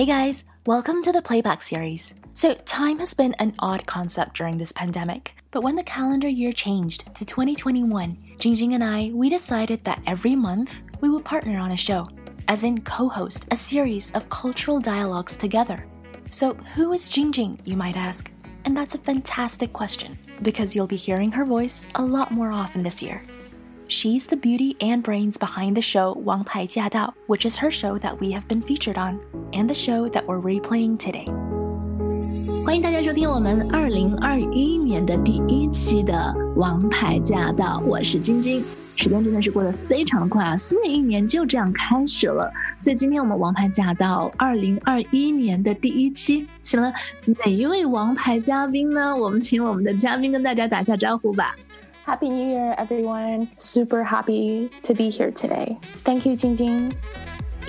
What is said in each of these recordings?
Hey guys, welcome to the Playback series. So, time has been an odd concept during this pandemic, but when the calendar year changed to 2021, Jingjing and I, we decided that every month we would partner on a show, as in co host a series of cultural dialogues together. So, who is Jingjing, you might ask? And that's a fantastic question, because you'll be hearing her voice a lot more often this year. She's the beauty and brains behind the show 王牌驾到, which is her show that we have been featured on, and the show that we're replaying today. 欢迎大家收听我们二零二一年的第一期的《王牌驾到》，我是晶晶。时间真的是过得非常快啊，新的一年就这样开始了。所以今天我们《王牌驾到》二零二一年的第一期，请了哪一位王牌嘉宾呢？我们请我们的嘉宾跟大家打下招呼吧。 Happy New Year, everyone! Super happy to be here today. Thank you, 晶晶。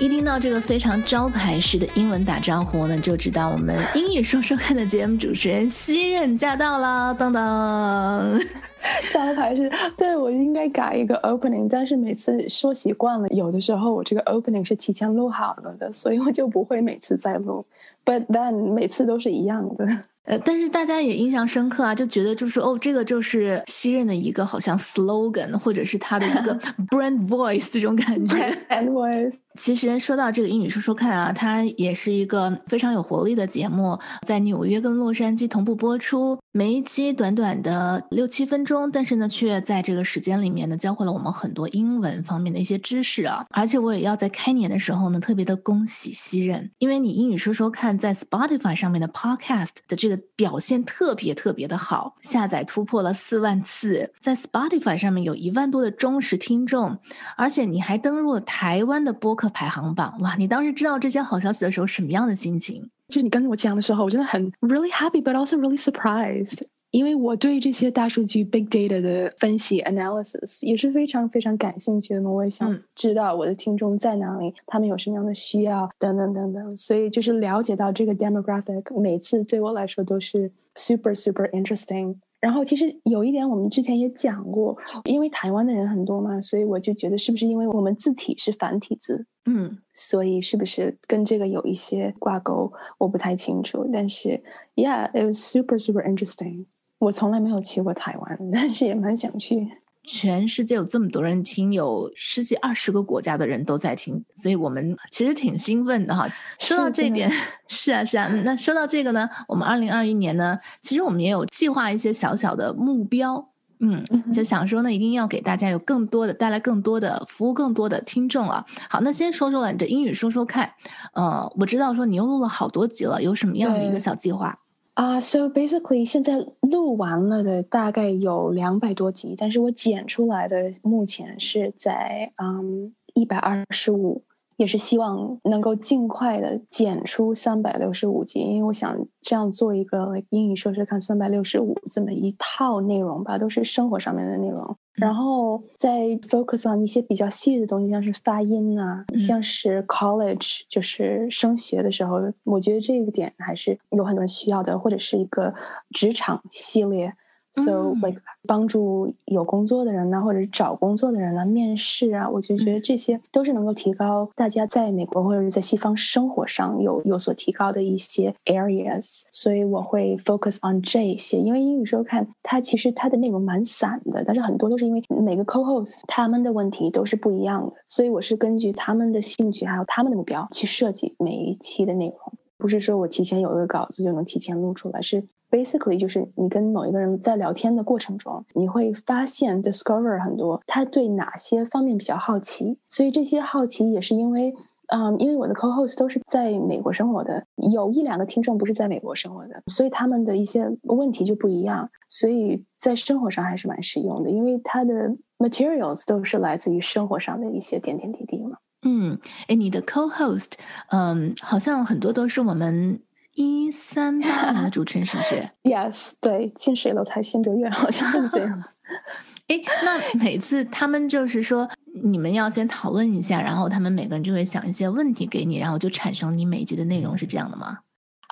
一听到这个非常招牌式的英文打招呼呢，就知道我们英语说说看的节目主持人西任驾到啦！当当，招牌是对我应该改一个 opening，但是每次说习惯了，有的时候我这个 opening 是提前录好了的，所以我就不会每次再录。But then 每次都是一样的。呃，但是大家也印象深刻啊，就觉得就是哦，这个就是西任的一个好像 slogan，或者是他的一个 brand voice 这种感觉。brand voice。其实说到这个英语说说看啊，它也是一个非常有活力的节目，在纽约跟洛杉矶同步播出，每一期短短的六七分钟，但是呢，却在这个时间里面呢，教会了我们很多英文方面的一些知识啊。而且我也要在开年的时候呢，特别的恭喜西任，因为你英语说说看在 Spotify 上面的 podcast 的这个表现特别特别的好，下载突破了四万次，在 Spotify 上面有一万多的忠实听众，而且你还登入了台湾的播客。排行榜哇！你当时知道这些好消息的时候，什么样的心情？就是你跟我讲的时候，我真的很 really happy, but also really surprised，因为我对这些大数据 big data 的分析 analysis 也是非常非常感兴趣的嘛。我也想知道我的听众在哪里，他们有什么样的需要，等等等等。所以就是了解到这个 demographic，每次对我来说都是 super super interesting。然后其实有一点，我们之前也讲过，因为台湾的人很多嘛，所以我就觉得是不是因为我们字体是繁体字，嗯，所以是不是跟这个有一些挂钩？我不太清楚。但是，Yeah，it was super super interesting。我从来没有去过台湾，但是也蛮想去。全世界有这么多人听，有十几二十个国家的人都在听，所以我们其实挺兴奋的哈。说到这点，是啊是啊。那说到这个呢，我们二零二一年呢，其实我们也有计划一些小小的目标，嗯，就想说呢，一定要给大家有更多的带来更多的服务，更多的听众啊。好，那先说说了你的英语说说看，呃，我知道说你又录了好多集了，有什么样的一个小计划？啊，So basically，现在录完了的大概有两百多集，但是我剪出来的目前是在嗯一百二十五。也是希望能够尽快的剪出三百六十五集，因为我想这样做一个英语说说看三百六十五这么一套内容吧，都是生活上面的内容，然后再 focus on 一些比较细的东西，像是发音啊，像是 college 就是升学的时候，我觉得这个点还是有很多人需要的，或者是一个职场系列。So like 帮助有工作的人呢，或者是找工作的人呢，面试啊，我就觉得这些都是能够提高大家在美国或者是在西方生活上有有所提高的一些 areas。所以我会 focus on 这些，因为英语说看它其实它的内容蛮散的，但是很多都是因为每个 co-host 他们的问题都是不一样的，所以我是根据他们的兴趣还有他们的目标去设计每一期的内容，不是说我提前有一个稿子就能提前录出来，是。Basically，就是你跟某一个人在聊天的过程中，你会发现 discover 很多他对哪些方面比较好奇，所以这些好奇也是因为，嗯，因为我的 co-host 都是在美国生活的，有一两个听众不是在美国生活的，所以他们的一些问题就不一样，所以在生活上还是蛮实用的，因为它的 materials 都是来自于生活上的一些点点滴滴嘛。嗯，哎，你的 co-host，嗯，好像很多都是我们。一三八年的主持人是不是？Yes，对，近水楼台先得月，好像是这样子。哎，那每次他们就是说，你们要先讨论一下，然后他们每个人就会想一些问题给你，然后就产生你每一集的内容，是这样的吗？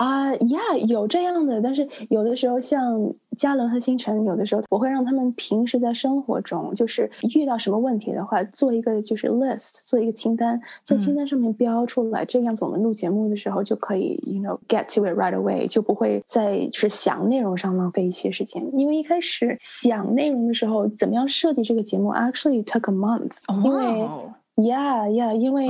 啊，Yeah，有这样的，但是有的时候像嘉伦和星辰有的时候，我会让他们平时在生活中，就是遇到什么问题的话，做一个就是 list，做一个清单，在清单上面标出来，这样子我们录节目的时候就可以，you know get to it right away，就不会在是想内容上浪费一些时间。因为一开始想内容的时候，怎么样设计这个节目，actually took a month，因为。Yeah, yeah，因为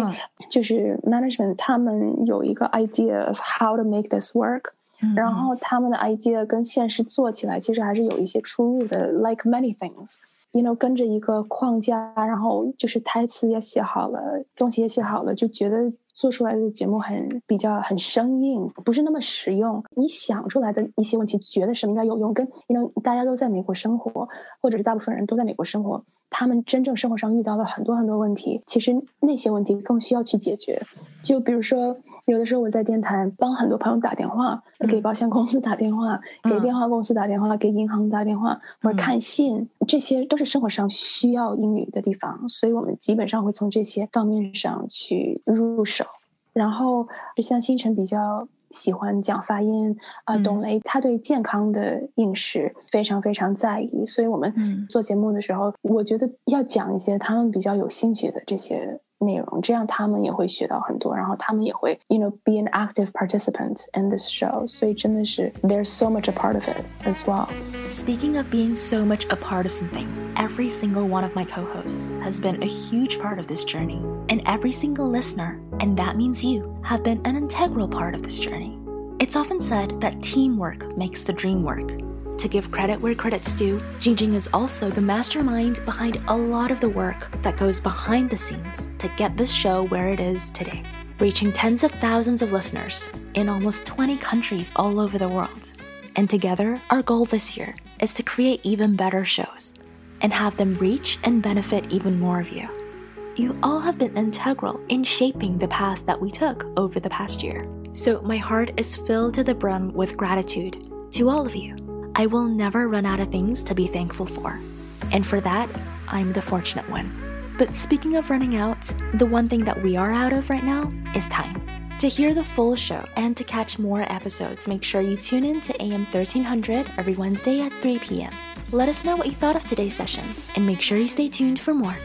就是 management 他们有一个 idea of how to make this work，、嗯、然后他们的 idea 跟现实做起来其实还是有一些出入的，like many things。you know 跟着一个框架，然后就是台词也写好了，东西也写好了，就觉得做出来的节目很比较很生硬，不是那么实用。你想出来的一些问题，觉得什么应该有用，跟 you know 大家都在美国生活，或者是大部分人都在美国生活。他们真正生活上遇到的很多很多问题，其实那些问题更需要去解决。就比如说，有的时候我在电台帮很多朋友打电话，给保险公司打电话，给电话公司打电话，给银行打电话，或者看信，这些都是生活上需要英语的地方，所以我们基本上会从这些方面上去入手。然后，就像星辰比较。喜欢讲发音啊，董雷他对健康的饮食非常非常在意，所以我们做节目的时候，我觉得要讲一些他们比较有兴趣的这些内容，这样他们也会学到很多，然后他们也会，you know, be an active participant in this show。所以真的是，there's so much a part of it as well. Speaking of being so much a part of something, every single one of my co-hosts has been a huge part of this journey, and every single listener, and that means you, have been an integral part of this journey. It's often said that teamwork makes the dream work. To give credit where credit's due, Jingjing is also the mastermind behind a lot of the work that goes behind the scenes to get this show where it is today, reaching tens of thousands of listeners in almost 20 countries all over the world. And together, our goal this year is to create even better shows and have them reach and benefit even more of you. You all have been integral in shaping the path that we took over the past year. So my heart is filled to the brim with gratitude to all of you. I will never run out of things to be thankful for. And for that, I'm the fortunate one. But speaking of running out, the one thing that we are out of right now is time. To hear the full show and to catch more episodes, make sure you tune in to AM 1300 every Wednesday at 3 p.m. Let us know what you thought of today's session and make sure you stay tuned for more.